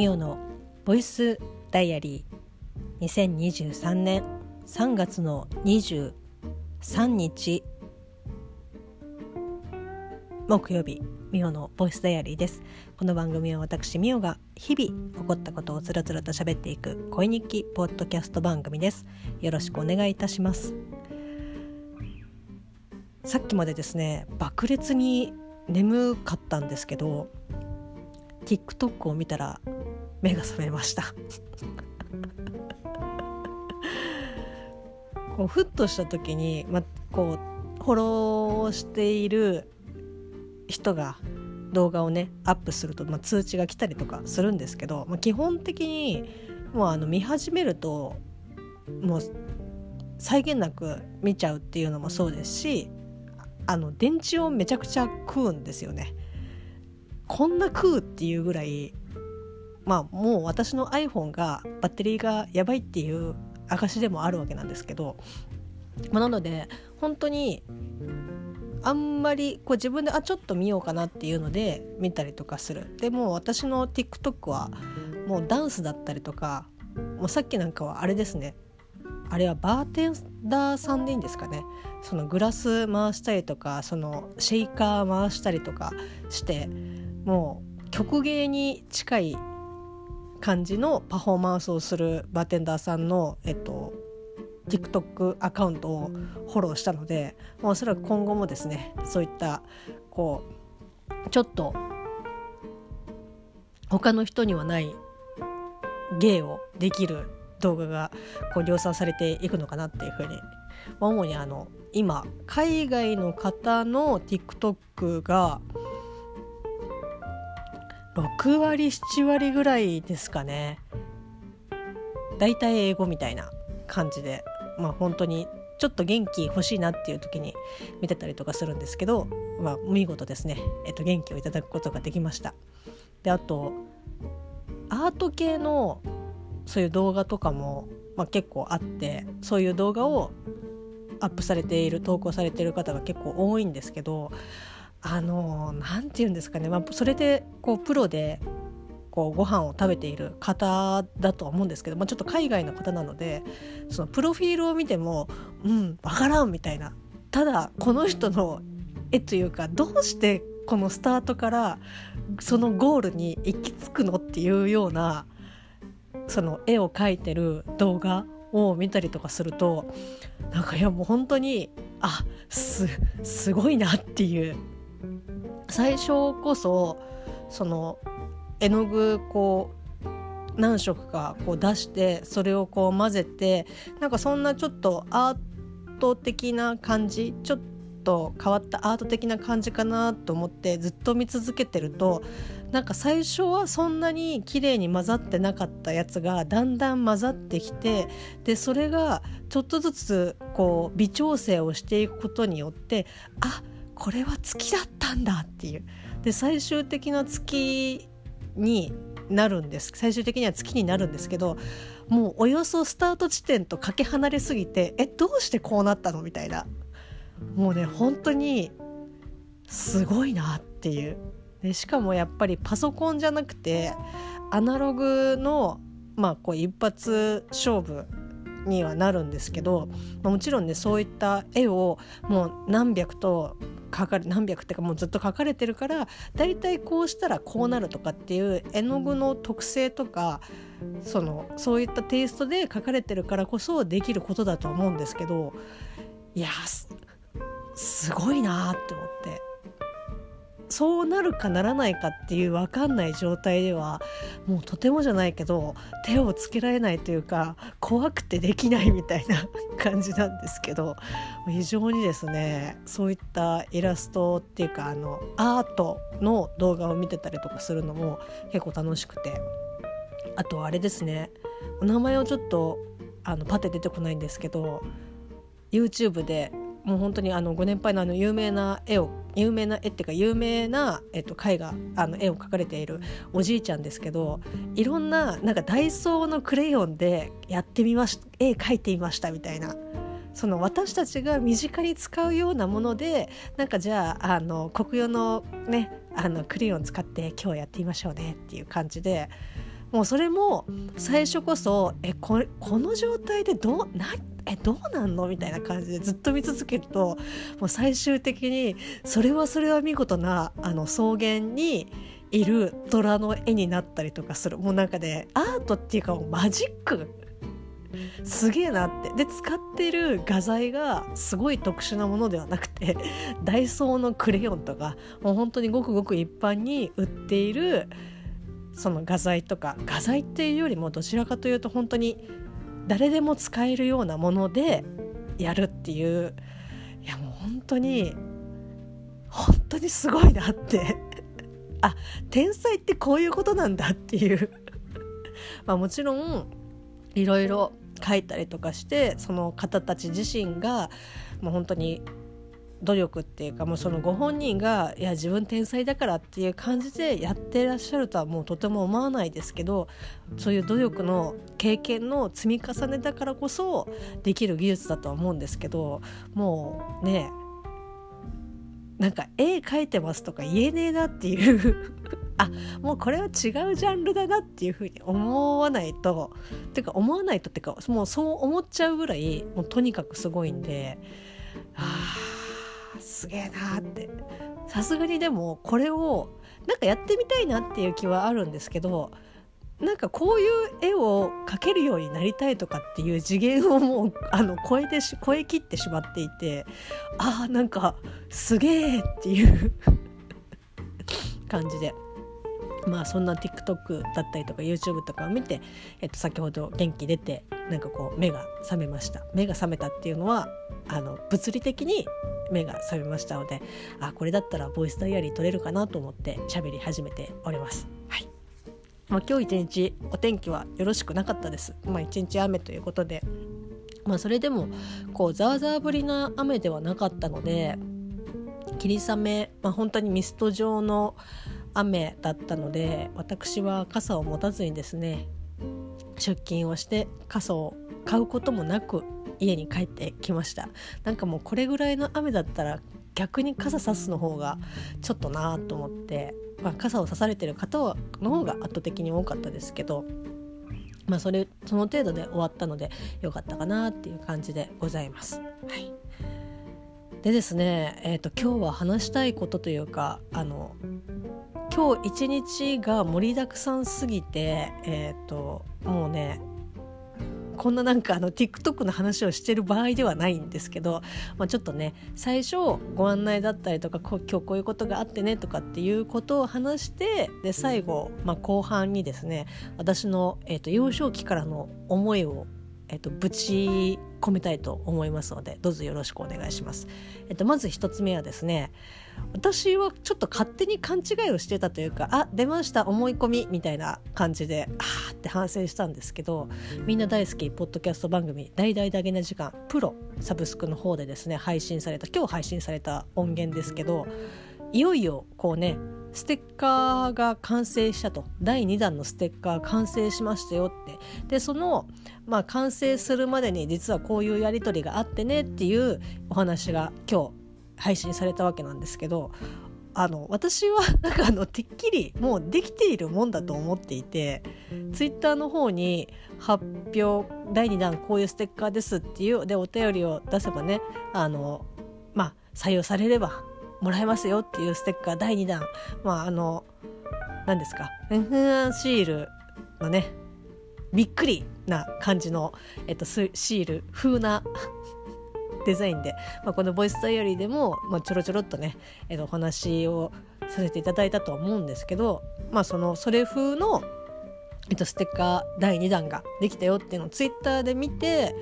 ミオのボイスダイアリー。2023年3月の23日。木曜日ミオのボイスダイアリーです。この番組は私ミオが日々起こったことをつらつらと喋っていく恋日記ポッドキャスト番組です。よろしくお願いいたします。さっきまでですね爆裂に眠かったんですけど TikTok を見たら目が覚めました こうふっとした時に、ま、こうフォローしている人が動画をねアップすると、ま通知が来たりとかするんですけど、ま基本的にもうあの見始めるともう際限なく見ちゃうっていうのもそうですしあの電池をめちゃくちゃ食うんですよね。こんな食うっていうぐらいまあもう私の iPhone がバッテリーがやばいっていう証でもあるわけなんですけど、まあ、なので本当にあんまりこう自分であちょっと見ようかなっていうので見たりとかする。でも私の TikTok はもうダンスだったりとかもうさっきなんかはあれですね。あれはバーテンダーさんでいいんですかね。そのグラス回したりとかそのシェイカー回したりとかしてもう曲芸に近い感じのパフォーマンスをするバーテンダーさんの、えっと、TikTok アカウントをフォローしたので、まあ、おそらく今後もですねそういったこうちょっと他の人にはない芸をできる動画がこう量産されていくのかなっていうふうに、主にあの今海外の方の TikTok が6割7割ぐらいですかね。大体英語みたいな感じで。まあ本当にちょっと元気欲しいなっていう時に見てたりとかするんですけど、まあ、見事ですね、えっと、元気をいただくことができました。であとアート系のそういう動画とかも、まあ、結構あってそういう動画をアップされている投稿されている方が結構多いんですけどあの何て言うんですかね、まあ、それでこうプロでこうご飯を食べている方だとは思うんですけど、まあ、ちょっと海外の方なのでそのプロフィールを見てもうん分からんみたいな。ただこの人の絵というかどうしてこのスタートからそのゴールに行き着くのっていうようなその絵を描いてる動画を見たりとかするとなんかいやもう本当にあすすごいなっていう最初こそその絵の具こう何色かこう出してそれをこう混ぜてなんかそんなちょっとアート的な感じちょっと変わったアート的な感じかなと思ってずっと見続けてるとなんか最初はそんなに綺麗に混ざってなかったやつがだんだん混ざってきてでそれがちょっとずつこう微調整をしていくことによってあっこれは月だったんだっていう。で最終的な月になるんです。最終的には月になるんですけどもうおよそスタート地点とかけ離れすぎてえどうしてこうなったのみたいな。もうね本当にすごいなっていう。でしかもやっぱりパソコンじゃなくてアナログのまあこう一発勝負にはなるんですけど、まあ、もちろんねそういった絵をもう何百と書かれ何百っていうかもうずっと書かれてるから大体こうしたらこうなるとかっていう絵の具の特性とかそのそういったテイストで書かれてるからこそできることだと思うんですけどいやすごいなって思って。そうなるかならないかっていう分かんない状態ではもうとてもじゃないけど手をつけられないというか怖くてできないみたいな感じなんですけど非常にですねそういったイラストっていうかあのアートの動画を見てたりとかするのも結構楽しくてあとあれですねお名前をちょっとあのパテ出てこないんですけど YouTube でもう本当にあのご年配のあの有名な絵を有名な絵っていうか有名な、えっと、絵画あの絵を描かれているおじいちゃんですけどいろんななんかダイソーのクレヨンでやってみまし絵描いてみましたみたいな。その私たちが身近に使うようなものでなんかじゃああの国用のねあのクレヨン使って今日やってみましょうねっていう感じでもうそれも最初こそえここの状態でどうなえどうなんの？みたいな感じでずっと見続けるともう最終的にそれはそれは見事なあの草原にいる虎の絵になったりとかする。もうなんかねアートっていうかもうマジック。すげえなって。で使ってる画材がすごい特殊なものではなくて ダイソーのクレヨンとかもう本当にごくごく一般に売っているその画材とか画材っていうよりもどちらかというと本当に誰でも使えるようなものでやるっていういやもう本当に本当にすごいなって。あ天才ってこういうことなんだっていう。まあもちろんいろいろ書いたりとかしてその方たち自身がもう本当に努力っていうかもうそのご本人がいや自分天才だからっていう感じでやってらっしゃるとはもうとても思わないですけどそういう努力の経験の積み重ねだからこそできる技術だとは思うんですけどもうねなんか絵描いてますとか言えねえなっていう。あもうこれは違うジャンルだなっていうふうに思わないと。てか思わないとっていうかもうそう思っちゃうぐらいもうとにかくすごいんで。あー。すげえなってさすがにでもこれをなんかやってみたいなっていう気はあるんですけどなんかこういう絵を描けるようになりたいとかっていう次元をもうあの超えてし超えきってしまっていてああなんかすげえっていう 感じで。まあそんな TikTok だったりとか YouTube とかを見て、えっと、先ほど元気出てなんかこう目が覚めました目が覚めたっていうのはあの物理的に目が覚めましたのであこれだったらボイスダイアリー取れるかなと思って喋り始めております。はいまあ、今日一日お天気はよろしくなかったです。まあ、一日雨ということで、まあ、それでもこうザーザー降りな雨ではなかったので霧雨、まあ、本当にミスト状の雨だったので私は傘を持たずにですね出勤をして傘を買うこともなく家に帰ってきましたなんかもうこれぐらいの雨だったら逆に傘さすの方がちょっとなと思って、まあ、傘をさされてる方の方が圧倒的に多かったですけどまあそれその程度で終わったのでよかったかなっていう感じでございます。はいでですね、えーと、今日は話したいことというかあの今日一日が盛りだくさんすぎて、えーと、もうねこんななんかあの TikTok の話をしてる場合ではないんですけど、まあ、ちょっとね最初ご案内だったりとか今日こういうことがあってねとかっていうことを話してで最後、まあ、後半にですね私の、えーと幼少期からの思いをえっと、ぶち込みたいと思いますのでどうぞよろしくお願いします。えっと、まず1つ目はですね私はちょっと勝手に勘違いをしてたというかあ出ました思い込みみたいな感じであーって反省したんですけどみんな大好きポッドキャスト番組「大々だげな時間」プロサブスクの方でですね配信された今日配信された音源ですけどいよいよこうねステッカーが完成したと。第2弾のステッカー完成しましたよって。でその、まあ、完成するまでに実はこういうやり取りがあってねっていうお話が今日配信されたわけなんですけどあの私は なんかあのてっきりもうできているもんだと思っていてツイッターの方に発表第2弾こういうステッカーですっていうでお便りを出せばねあのまあ採用されればもらえますよっていうステッカー第2弾。まああの何ですか。フンシールのねびっくりな感じの、えっと、シール。風な デザインで、まあ、このボイスダイアリーでも、まあ、ちょろちょろっとね、えっと、お話をさせていただいたとは思うんですけど、まあ、そのそれ風のえっと、ステッカー第2弾ができたよっていうのをツイッターで見て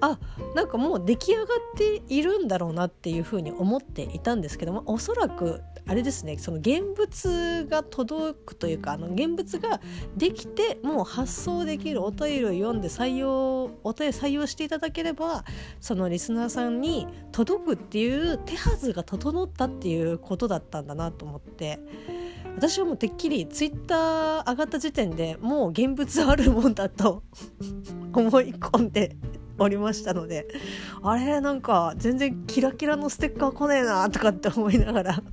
あなんかもう出来上がっているんだろうなっていうふうに思っていたんですけどもおそらくあれですねその現物が届くというかあの現物ができてもう発送できるお便りを読んで採用お便り採用していただければそのリスナーさんに届くっていう手はずが整ったっていうことだったんだなと思って。私はもうてっきりツイッター上がった時点でもう現物あるもんだと 思い込んでおりましたのであれなんか全然キラキラのステッカー来ねえなとかって思いながら。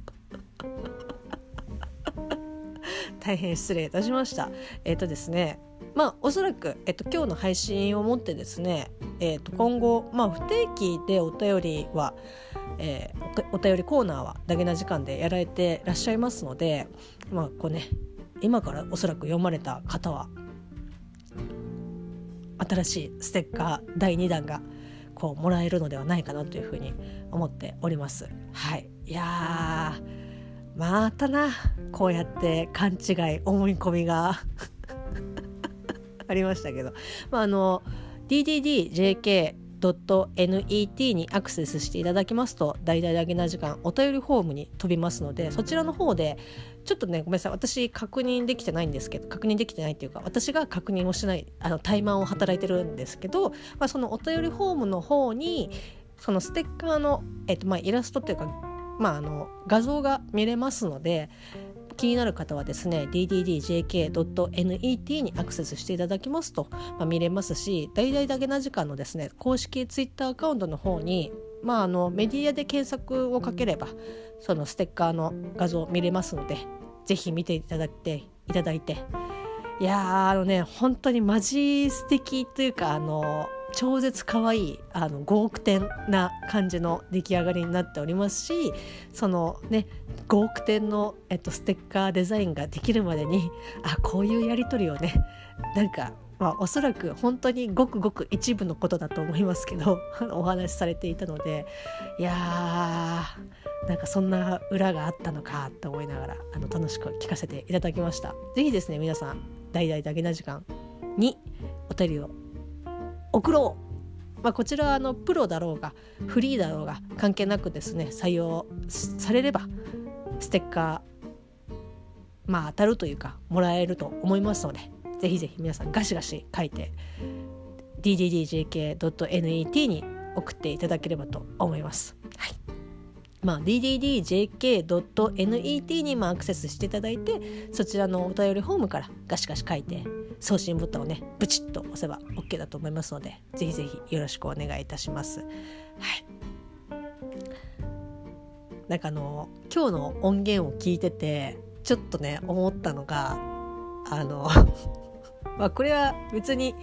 大変失礼いたしました。えっ、ー、とですねまあおそらく、えっと、今日の配信をもってですね、えっと、今後、まあ、不定期でお便りは、えー、お便りコーナーはダゲな時間でやられてらっしゃいますので、まあこうね、今からおそらく読まれた方は新しいステッカー第2弾がこうもらえるのではないかなというふうに思っております。はい、いやまたな。こうやって勘違い思い込みが。ありましたけど、まあ、あの DDDJK .net にアクセスしていただきますと大々だけな時間お便りフォームに飛びますのでそちらの方でちょっとねごめんなさい私確認できてないんですけど確認できてないっていうか私が確認をしないあの怠慢を働いてるんですけど、まあ、そのお便りフォームの方にそのステッカーの、えっとまあ、イラストっていうか、まあ、あの画像が見れますので気になる方はですね dddjk.net にアクセスしていただきますと、まあ、見れますし大々だけな時間のですね公式ツイッターアカウントの方にまあ、あのメディアで検索をかければそのステッカーの画像見れますのでぜひ見ていただいていただいて。いやあのね本当にマジ素敵というかあの超絶可愛いあの5億点な感じの出来上がりになっておりますしそのね5億点の、えっと、ステッカーデザインができるまでにあこういうやり取りをねなんかまあ、おそらく本当にごくごく一部のことだと思いますけど お話しされていたのでいやーなんかそんな裏があったのかと思いながらあの楽しく聞かせていただきました。ぜひですね皆さん大々だけな時間にお便りを送ろう、まあ、こちらはあのプロだろうがフリーだろうが関係なくですね採用されればステッカーまあ当たるというかもらえると思いますのでぜひぜひ皆さんガシガシ書いて ddjk.net に送っていただければと思います。はいまあ、dddjk.net にもアクセスしていただいてそちらのお便りフォームからガシガシ書いて送信ボタンをねブチッと押せば OK だと思いますのでぜひぜひよろしくお願いいたします。はいなんかあの今日の音源を聞いててちょっとね思ったのがあの まあこれは別に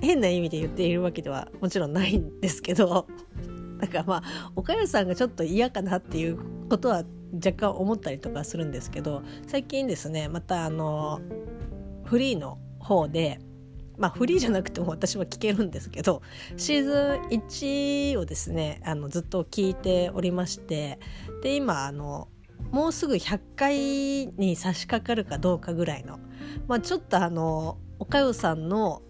変な意味で言っているわけではもちろんないんですけどなんかまあ岡谷さんがちょっと嫌かなっていうことは若干思ったりとかするんですけど最近ですねまたあのフリーの方でまあフリーじゃなくても私は聞けるんですけどシーズン1をですねあのずっと聞いておりましてで今あのもうすぐ100回に差し掛かるかどうかぐらいの、まあ、ちょっとあのおかよさんの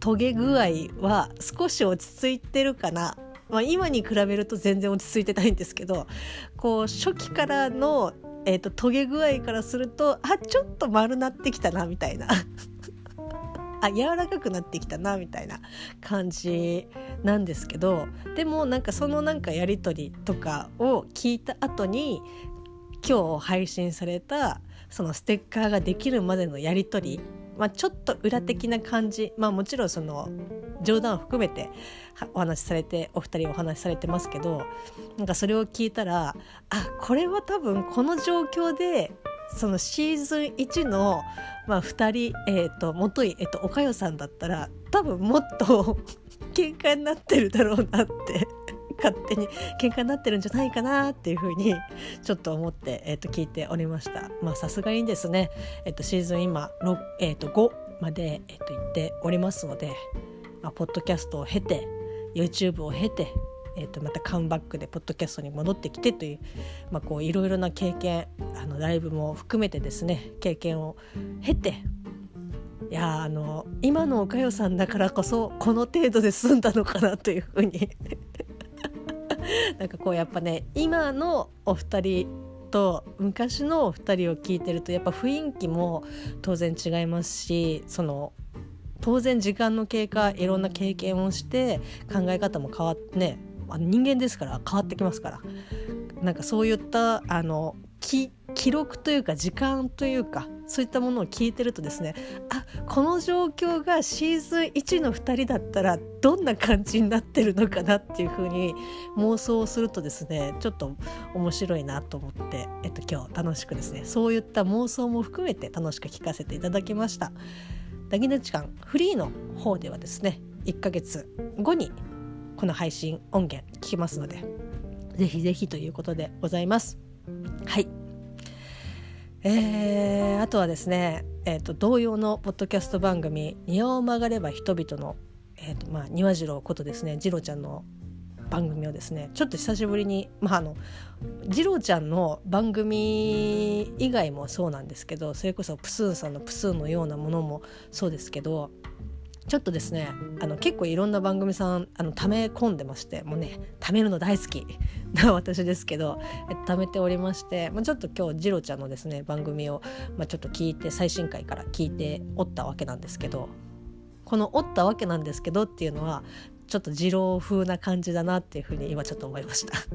トゲ具合は少し落ち着いてるかな、まあ、今に比べると全然落ち着いてないんですけどこう初期からの、えーと、トゲ具合からするとあちょっと丸なってきたなみたいな。あ柔らかくなってきたなみたいな感じなんですけどでもなんかそのなんかやり取りとかを聞いた後に今日配信されたそのステッカーができるまでのやり取り、まあ、ちょっと裏的な感じ。まあもちろんその冗談を含めてお話しされてお二人お話しされてますけどなんかそれを聞いたらあこれは多分この状況でそのシーズン1の、まあ、2人、えーと、もとい、えーと、おかよさんだったら多分もっと 喧嘩になってるだろうなって勝手に喧嘩になってるんじゃないかなっていうふうにちょっと思って、えー、と聞いておりました。まあさすがにですね、えー、とシーズン今、えー、と5まで、えー、と言っておりますので、まあ、ポッドキャストを経て YouTube を経てえー、とまたカムバックでポッドキャストに戻ってきてという、まあ、こういろいろな経験あのライブも含めてですね経験を経ていやあの今のおかよさんだからこそこの程度で済んだのかなというふうに なんかこうやっぱね今のお二人と昔のお二人を聞いてるとやっぱ雰囲気も当然違いますしその当然時間の経過いろんな経験をして考え方も変わってね人間ですから変わってきますからなんかそういったあの記録というか時間というかそういったものを聞いてるとですねあこの状況がシーズン1の2人だったらどんな感じになってるのかなっていうふうに妄想をするとですねちょっと面白いなと思って、えっと、今日楽しくですねそういった妄想も含めて楽しく聞かせていただきました。ダギナ時間フリーの方ではですね1ヶ月後にこの配信音源聞きますのでぜひぜひということでございます。はいえー、あとはですね、えーと、同様のポッドキャスト番組「庭を曲がれば人々の」えーとまあ、庭次郎ことですね次郎ちゃんの番組をですねちょっと久しぶりにまああの次郎ちゃんの番組以外もそうなんですけどそれこそプスーンさんのプスーンのようなものもそうですけどちょっとですねあの結構いろんな番組さんあの溜め込んでましてもうね貯めるの大好きな私ですけどえ貯めておりまして、まあ、ちょっと今日次郎ちゃんのですね番組を、まあ、ちょっと聞いて最新回から聞いておったわけなんですけどこの「おったわけなんですけど」っていうのはちょっと二郎風な感じだなっていうふうに今ちょっと思いました。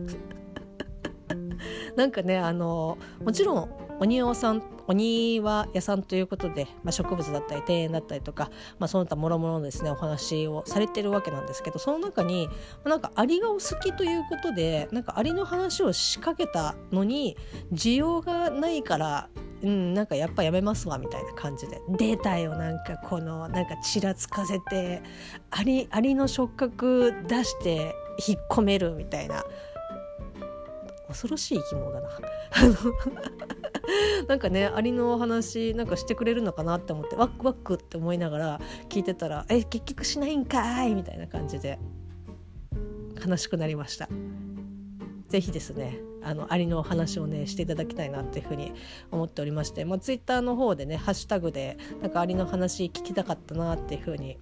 なんかねあのもちろん鬼庭さんお庭屋さんということで、まあ、植物だったり庭園だったりとか、まあ、その他もろもろのですねお話をされてるわけなんですけどその中に、なんかアリがお好きということでなんかアリの話を仕掛けたのに需要がないからうん、なんかやっぱやめますわみたいな感じで出たよなんかこのなんかちらつかせてアリアリの触覚出して引っ込めるみたいな恐ろしい生き物だな。なんかねアリのお話なんかしてくれるのかなって思ってワックワックって思いながら聞いてたら「え結局しないんかい!」みたいな感じで悲しくなりました。ぜひですねあのアリのお話をねしていただきたいなっていうふうに思っておりまして、まあ、ツイッターの方でねハッシュタグでなんかアリの話聞きたかったなっていうふうに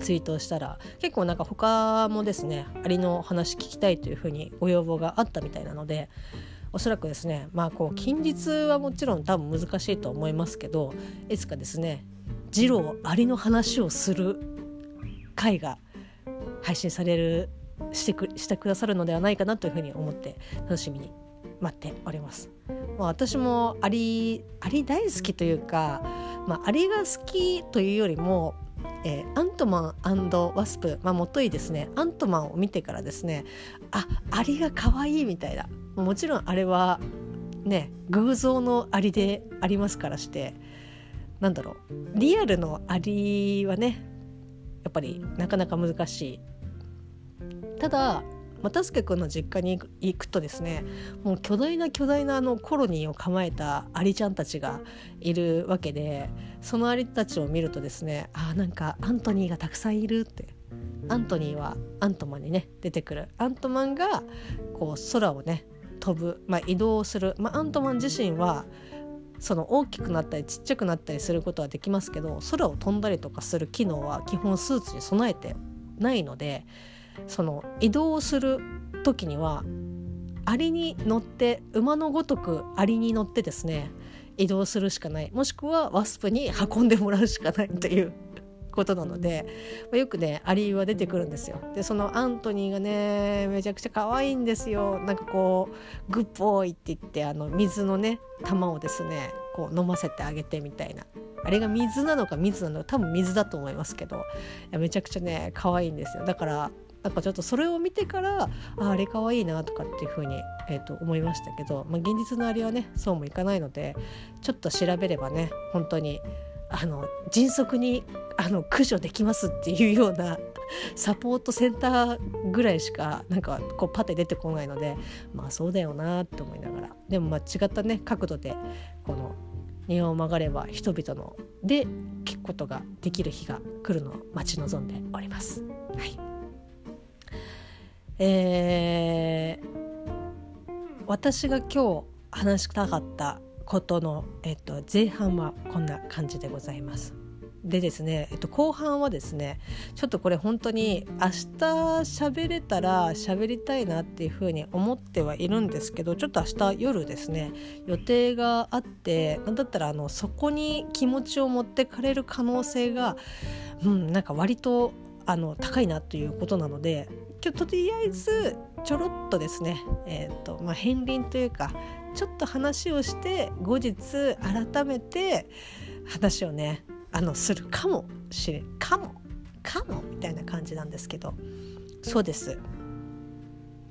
ツイートしたら結構なんか他もですねアリの話聞きたいというふうにご要望があったみたいなのでおそらくですねまあこう近日はもちろん多分難しいと思いますけどいつかですね二郎アリの話をする回が配信されるしてくしてくださるのではないかなというふうに思って楽しみに待っております。まあ、私もアリアリ大好きというか、まあ、アリが好きというよりもえー、アントマンワスプ、まあ、もといですねアントマンを見てからですねあアリが可愛いみたいなもちろんあれはね偶像のアリでありますからしてなんだろうリアルのアリはねやっぱりなかなか難しい。ただ又助君の実家に行くとですねもう巨大な巨大なあのコロニーを構えたアリちゃんたちがいるわけでそのアリたちを見るとですねあなんかアントニーがたくさんいるって。アントニーはアントマンにね出てくる。アントマンがこう空をね飛ぶ、まあ、移動する、まあ、アントマン自身はその大きくなったりちっちゃくなったりすることはできますけど空を飛んだりとかする機能は基本スーツに備えてないのでその移動する時にはアリに乗って馬のごとくアリに乗ってですね移動するしかない。もしくはワスプに運んでもらうしかないという。ことなので、まあ、よくねアリーは出てくるんですよ。でそのアントニーがねめちゃくちゃ可愛いんですよ。なんかこうグッポーイって言ってあの水のね玉をですねこう飲ませてあげてみたいな。あれが水なのか水なのか多分水だと思いますけどいやめちゃくちゃね可愛いんですよ。だからなんかちょっとそれを見てからああれ可愛いなとかっていうふうに、えー、と思いましたけど、まあ、現実のあれはねそうもいかないのでちょっと調べればね本当にあの迅速にあの駆除できますっていうような サポートセンターぐらいしかなんかこうパテ出てこないのでまあそうだよなって思いながらでもまあ違ったね角度でこの庭を曲がれば人々ので聞くことができる日が来るのを待ち望んでおります。はいえー、私が今日話したかったことの、えっと、前半はこんな感じでございます。でですね、えっと、後半はですねちょっとこれ本当に明日喋れたら喋りたいなっていうふうに思ってはいるんですけどちょっと明日夜ですね予定があってなんだったらあのそこに気持ちを持ってかれる可能性が、うん、なんか割とあの高いなということなので今日とりあえずちょろっとですね、えーとまあ、片鱗というかちょっと話をして後日改めて話をねあのするかもしれんかもかもみたいな感じなんですけどそうです。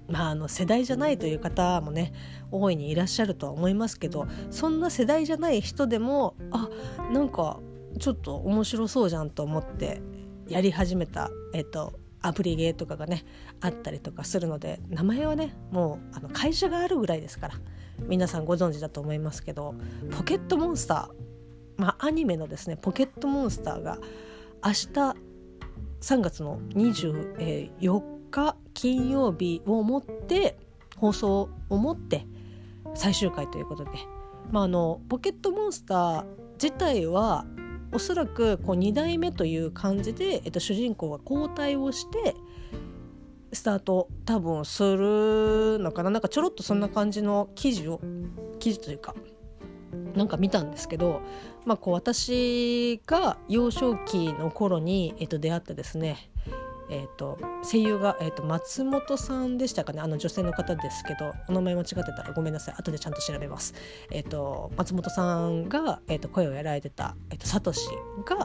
まあ、あの世代じゃないという方もね大いにいらっしゃるとは思いますけどそんな世代じゃない人でもあなんかちょっと面白そうじゃんと思ってやり始めた、えっと、アプリゲーとかがねあったりとかするので名前はねもうあの会社があるぐらいですから皆さんご存知だと思いますけどポケットモンスターまあアニメのですねポケットモンスターが明日3月の24日金曜日をもって放送をもって最終回ということで、まあ、あのポケットモンスター自体はおそらくこう2代目という感じで、えっと、主人公が交代をしてスタート多分するのかな？なんかちょろっとそんな感じの記事を記事というかなんか見たんですけど、まあ、こう私が幼少期の頃に、えっと、出会ってですねえーと、声優が、えーと、松本さんでしたかね？あの女性の方ですけどお名前間違ってたらごめんなさい。後でちゃんと調べます。えーと、松本さんが、えー、と声をやられてた、えー、とサトシが、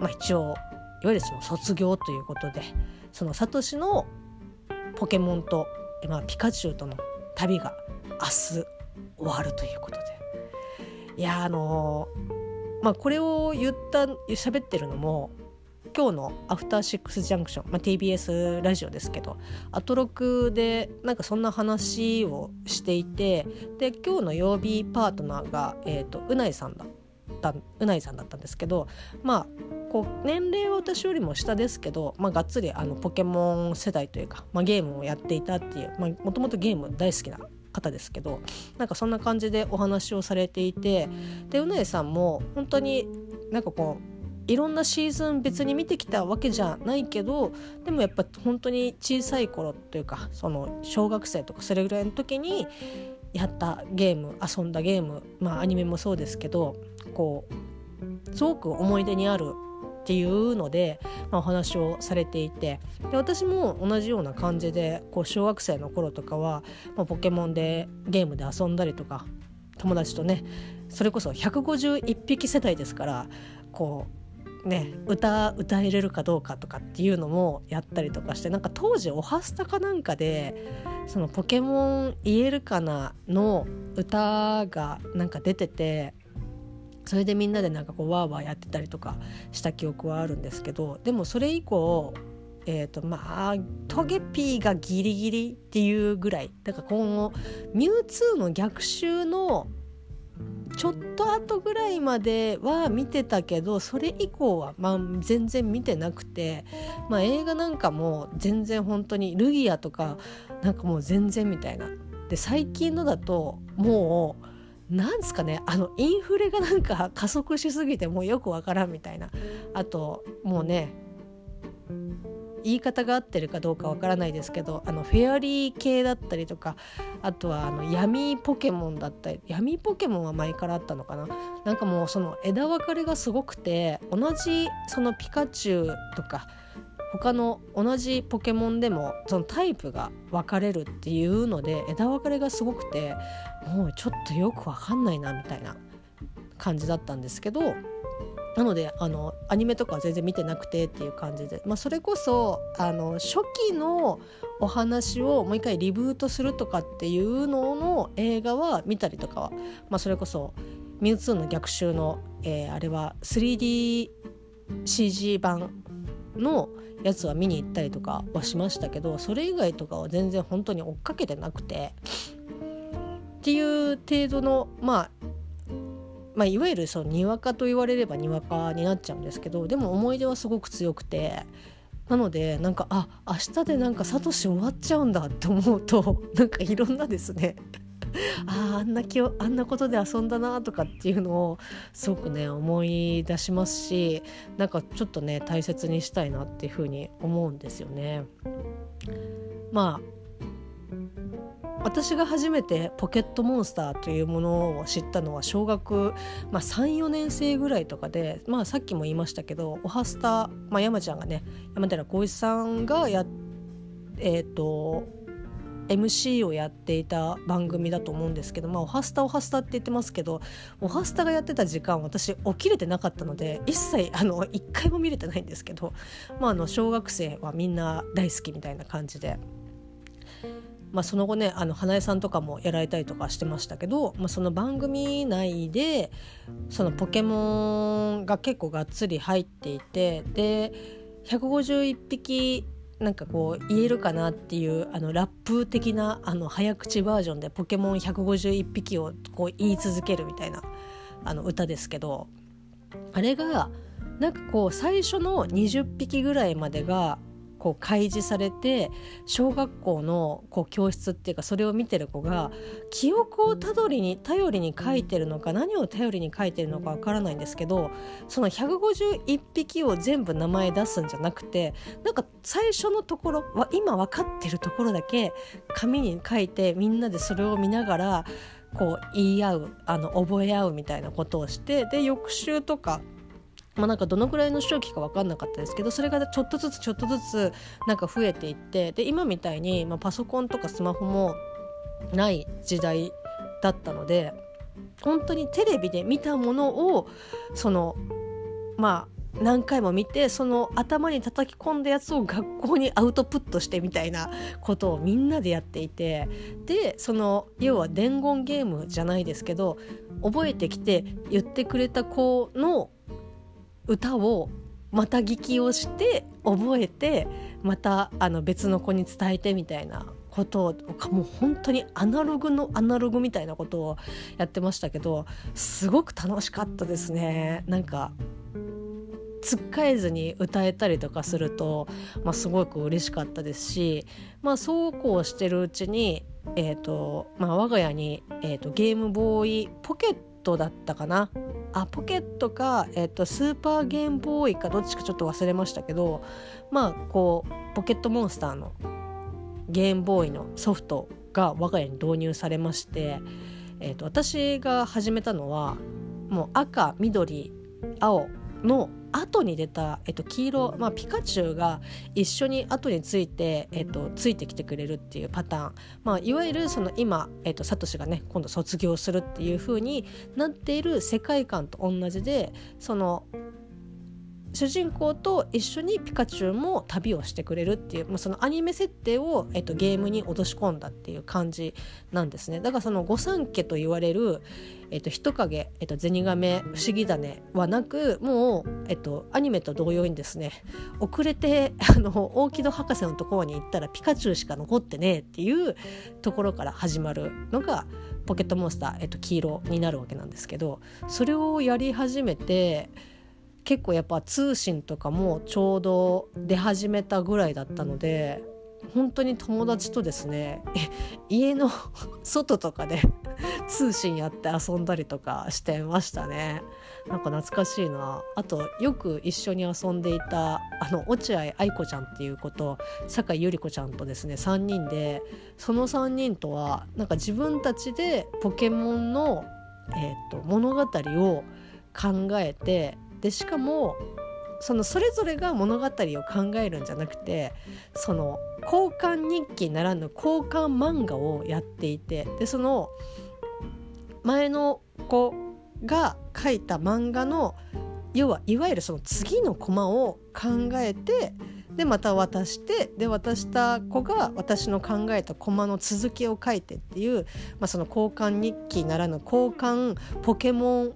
まあ、一応いわゆるその卒業ということでそのサトシのポケモンと、まあ、ピカチュウとの旅が明日終わるということで。いやあのー、まあこれを言った喋ってるのも今日の「アフターシックスジャンクション」まあ、TBS ラジオですけどアトロクでなんかそんな話をしていてで今日の曜日パートナーが、えーと、うないさんだったうないさんだったんですけどまあこう年齢は私よりも下ですけど、まあ、がっつりあのポケモン世代というか、まあ、ゲームをやっていたっていうもともとゲーム大好きな方ですけどなんかそんな感じでお話をされていてでうないさんも本当になんかこういろんなシーズン別に見てきたわけじゃないけどでもやっぱ本当に小さい頃というかその小学生とかそれぐらいの時にやったゲーム遊んだゲームまあアニメもそうですけどこうすごく思い出にあるっていうので、まあ、お話をされていて。で私も同じような感じでこう小学生の頃とかは、まあ、ポケモンでゲームで遊んだりとか友達とねそれこそ151匹世代ですからこうね歌歌えれるかどうかとかっていうのもやったりとかしてなんか当時「おはスタ」かなんかでその「ポケモン言えるかな」の歌がなんか出ててそれでみんなでなんかこうワーワーやってたりとかした記憶はあるんですけどでもそれ以降えーとまあトゲピーがギリギリっていうぐらいだから今後ミュウツーの逆襲のちょっと後ぐらいまでは見てたけどそれ以降はまあ全然見てなくて、まあ、映画なんかも全然本当にルギアとかなんかもう全然みたいな。で最近のだともうなんすかねあのインフレがなんか 加速しすぎてもうよくわからんみたいな。あともうね言い方が合ってるかどうかわからないですけどあのフェアリー系だったりとかあとはあの闇ポケモンだったり闇ポケモンは前からあったのかな。なんかもうその枝分かれがすごくて同じそのピカチュウとか他の同じポケモンでもそのタイプが分かれるっていうので枝分かれがすごくてもうちょっとよく分かんないなみたいな感じだったんですけどなのであのアニメとかは全然見てなくてっていう感じで、まあ、それこそあの初期のお話をもう一回リブートするとかっていうのの映画は見たりとかは、まあ、それこそ「ミュウツーの逆襲の」えー、あれは 3DCG 版のやつは見に行ったりとかはしましたけどそれ以外とかは全然本当に追っかけてなくて。っていう程度のまあまあ、いわゆるそのにわかと言われればにわかになっちゃうんですけどでも思い出はすごく強くて。なのでなんかあ明日でなんかサトシ終わっちゃうんだって思うとなんかいろんなですねああんな気をあんなことで遊んだなとかっていうのをすごくね思い出しますしなんかちょっとね大切にしたいなっていうふうに思うんですよね。まあ私が初めてポケットモンスターというものを知ったのは小学、まあ、34年生ぐらいとかで、まあ、さっきも言いましたけど「おはスタ」まあ、山ちゃんがね山寺宏一さんがやえっ、ー、と MC をやっていた番組だと思うんですけど、まあ、おはスタおはスタって言ってますけどおはスタがやってた時間私起きれてなかったので一切あの一回も見れてないんですけど、まあ、あの小学生はみんな大好きみたいな感じで。まあ、その後ねあの花江さんとかもやられたりとかしてましたけど、まあ、その番組内でそのポケモンが結構がっつり入っていてで151匹なんかこう言えるかなっていうあのラップ的なあの早口バージョンで「ポケモン151匹」をこう言い続けるみたいなあの歌ですけどあれがなんかこう最初の20匹ぐらいまでがこう開示されて小学校のこう教室っていうかそれを見てる子が記憶をたどりに頼りに書いてるのか何を頼りに書いてるのかわからないんですけどその151匹を全部名前出すんじゃなくてなんか最初のところは今分かってるところだけ紙に書いてみんなでそれを見ながらこう言い合うあの覚え合うみたいなことをしてで翌週とかまあ、なんかどのくらいの周期か分かんなかったですけどそれがちょっとずつちょっとずつなんか増えていってで今みたいに、まあ、パソコンとかスマホもない時代だったので本当にテレビで見たものをそのまあ何回も見てその頭に叩き込んだやつを学校にアウトプットしてみたいなことをみんなでやっていてでその要は伝言ゲームじゃないですけど覚えてきて言ってくれた子の歌をまた聞きをして覚えてまたあの別の子に伝えてみたいなことをもう本当にアナログのアナログみたいなことをやってましたけどすごく楽しかったですね。なんかつっかえずに歌えたりとかすると、まあ、すごく嬉しかったですし、まあ、そうこうしてるうちに、えーとまあ、我が家に、えーとゲームボーイポケットだったかなあポケットか、えーと、スーパーゲームボーイかどっちかちょっと忘れましたけどまあこうポケットモンスターのゲームボーイのソフトが我が家に導入されまして、えーと私が始めたのはもう赤緑青の後に出た、えっと、黄色、まあ、ピカチュウが一緒に後について、えっと、ついてきてくれるっていうパターン、まあ、いわゆるその今、えっと、サトシがね今度卒業するっていう風になっている世界観と同じでその主人公と一緒にピカチュウも旅をしてくれるっていう、まあ、そのアニメ設定を、えっと、ゲームに落とし込んだっていう感じなんですね。だからその御三家と言われる、えっと、人影、えっと、ゼニガメ不思議種はなくもう、えっと、アニメと同様にですね遅れてあの大木戸博士のところに行ったらピカチュウしか残ってねえっていうところから始まるのがポケットモンスター、えっと、黄色になるわけなんですけどそれをやり始めて結構やっぱ通信とかもちょうど出始めたぐらいだったので本当に友達とですね家の外とかで通信やって遊んだりとかしてましたね。なんか懐かしいな。あとよく一緒に遊んでいたあの落合愛子ちゃんっていう子と酒井百合子ちゃんとですね3人でその3人とはなんか自分たちでポケモンの、えーと物語を考えてでしかもそのそれぞれが物語を考えるんじゃなくてその交換日記ならぬ交換漫画をやっていてでその前の子が書いた漫画の要はいわゆるその次のコマを考えてでまた渡してで渡した子が私の考えたコマの続きを書いてっていう、まあ、その交換日記ならぬ交換ポケモン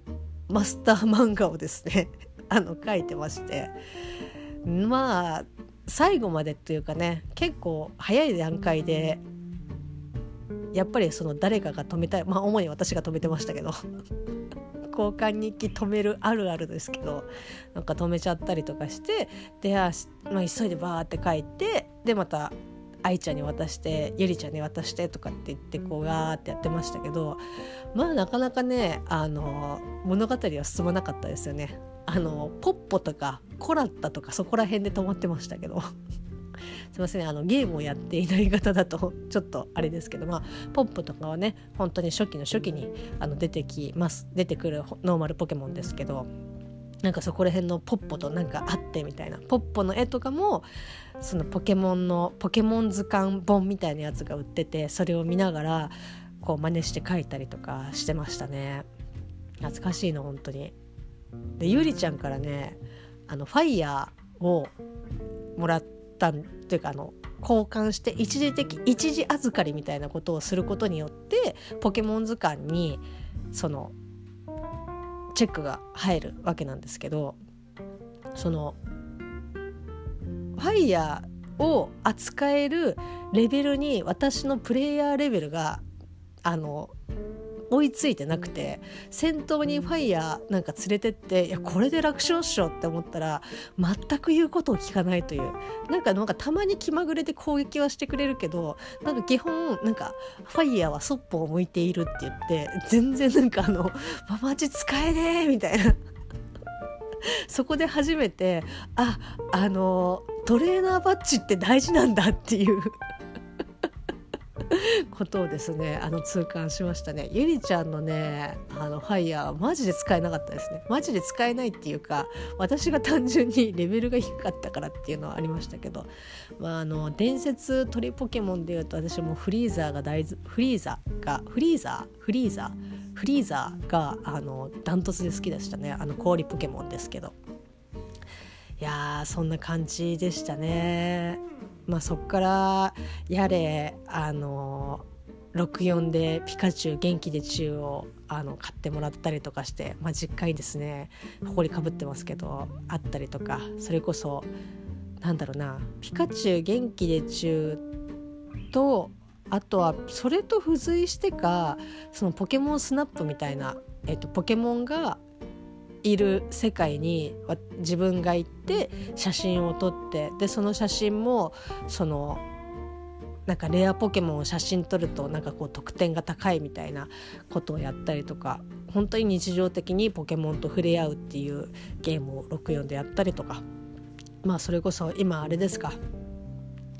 マスター漫画をですねあの書いてまして。まあ最後までっていうかね結構早い段階でやっぱりその誰かが止めたいまあ主に私が止めてましたけど 交換日記止めるあるあるですけどなんか止めちゃったりとかしてで、まあ、急いでバーって書いてでまた愛ちゃんに渡してゆりちゃんに渡してとかって言ってこうわーってやってましたけどまあなかなかねあの物語は進まなかったですよね。あのポッポとかコラッタとかそこら辺で止まってましたけど すいませんあのゲームをやっていない方だとちょっとあれですけどまあポップとかはね本当に初期の初期にあの出てきます出てくるノーマルポケモンですけどなんかそこら辺のポッポとなんかあってみたいな。ポッポの絵とかもそのポケモンのポケモン図鑑本みたいなやつが売っててそれを見ながらこう真似して描いたりとかしてましたね。懐かしいの本当に。でゆりちゃんからねあのファイヤーをもらったというかあの交換して一時的一時預かりみたいなことをすることによってポケモン図鑑にそのチェックが入るわけなんですけどそのファイヤーを扱えるレベルに私のプレイヤーレベルがあの追いついてなくて先頭にファイヤーなんか連れてっていやこれで楽勝っしょって思ったら全く言うことを聞かないという。なんかなんかたまに気まぐれで攻撃はしてくれるけどなんか基本なんかファイヤーはそっぽを向いているって言って全然なんかあの「マジ使えねえ」みたいな。そこで初めてああのトレーナーバッジって大事なんだっていう。ことをですねあの痛感しましたね。ゆりちゃんのねあのファイヤーはマジで使えなかったですね。マジで使えないっていうか私が単純にレベルが低かったからっていうのはありましたけど、まあ、あの伝説鳥ポケモンでいうと私もフリーザーが大フリーザがフリーザー？フリーザー？フリーザーがあのダントツで好きでしたね。あの氷ポケモンですけど。いやーそんな感じでしたね。まあ、そっからやれあの64でピカチュウ元気でチュウをあの買ってもらったりとかして、まあ、実家にですね埃かぶってますけどあったりとかそれこそなんだろうなピカチュウ元気でチュウとあとはそれと付随してかそのポケモンスナップみたいな、えっと、ポケモンがいる世界に自分が行って写真を撮ってでその写真もそのなんかレアポケモンを写真撮るとなんかこう得点が高いみたいなことをやったりとか本当に日常的にポケモンと触れ合うっていうゲームを64でやったりとかまあそれこそ今あれですか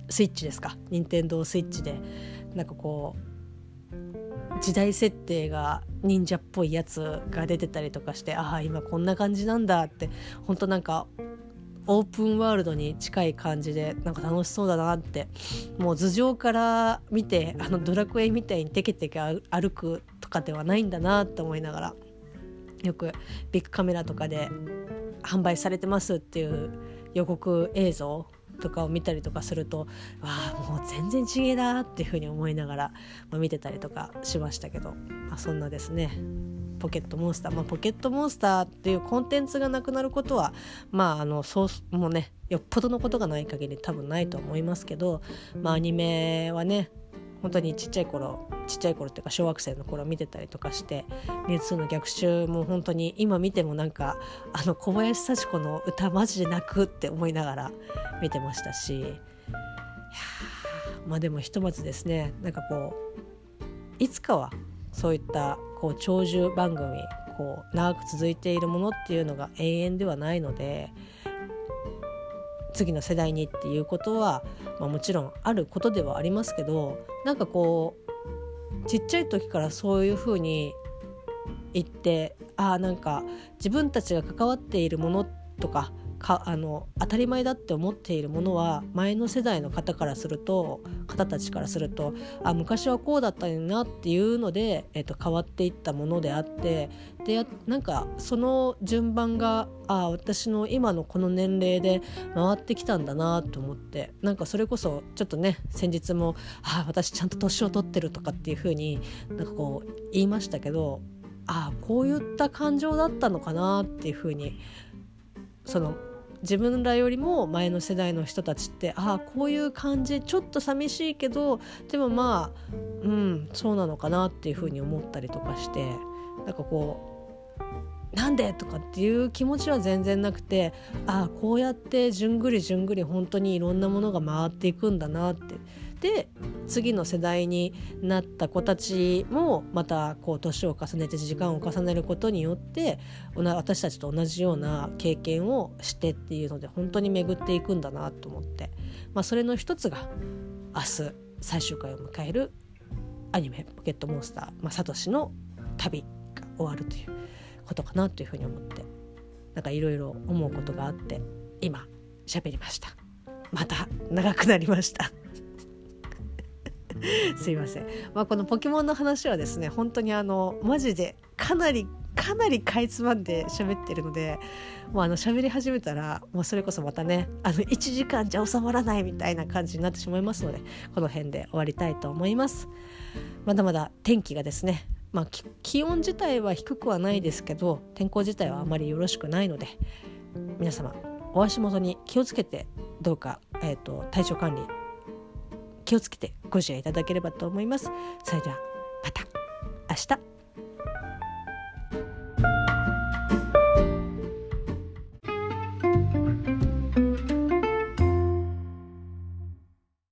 スイッチですか任天堂スイッチでなんかこう時代設定が忍者っぽいやつが出てたりとかしてああ今こんな感じなんだって本当なんかオープンワールドに近い感じでなんか楽しそうだなってもう頭上から見てあのドラクエみたいにテケテケ歩くとかではないんだなって思いながらよくビッグカメラとかで販売されてますっていう予告映像とかを見たりとかするとわあもう全然違えなっていうふうに思いながら、ま、見てたりとかしましたけど、まあ、そんなですね。ポケットモンスター、まあ、ポケットモンスターっていうコンテンツがなくなることはまああのそうもうねよっぽどのことがない限り多分ないと思いますけど、まあ、アニメはね本当にちっちゃい頃ちっちゃい頃っていうか小学生の頃見てたりとかして「ミュウツーの逆襲」も本当に今見てもなんかあの小林幸子の歌マジで泣くって思いながら見てましたしいやまあでもひとまずですねなんかこういつかはそういったこう長寿番組こう長く続いているものっていうのが永遠ではないので次の世代にっていうことは、まあ、もちろんあることではありますけどなんかこうちっちゃい時からそういうふうに言ってああなんか自分たちが関わっているものとかかあの当たり前だって思っているものは前の世代の方からすると方たちからするとあ昔はこうだったのになっていうので、えっと、変わっていったものであってでなんかその順番があ私の今のこの年齢で回ってきたんだなと思ってなんかそれこそちょっとね先日も「あ私ちゃんと年を取ってる」とかっていう風になんかこう言いましたけどああこういった感情だったのかなっていう風にその自分らよりも前の世代の人たちってああこういう感じちょっと寂しいけどでもまあうんそうなのかなっていうふうに思ったりとかしてなんかこうなんでとかっていう気持ちは全然なくてああこうやってじゅんぐりじゅんぐり本当にいろんなものが回っていくんだなってで次の世代になった子たちもまたこう年を重ねて時間を重ねることによって私たちと同じような経験をしてっていうので本当に巡っていくんだなと思って、まあ、それの一つが明日最終回を迎えるアニメ「ポケットモンスター」まあ、サトシの旅が終わるということかなというふうに思ってなんかいろいろ思うことがあって今喋りました。また長くなりました。すいません、まあ、このポケモンの話はですね本当にあのマジでかなりかなりかいつまんで喋ってるのでもうあの喋り始めたらもうそれこそまたねあの1時間じゃ収まらないみたいな感じになってしまいますのでこの辺で終わりたいと思います。まだまだ天気がですねまあ、気温自体は低くはないですけど天候自体はあまりよろしくないので皆様お足元に気をつけてどうか、えーと体調管理気をつけてご自愛いただければと思います。それではまた明日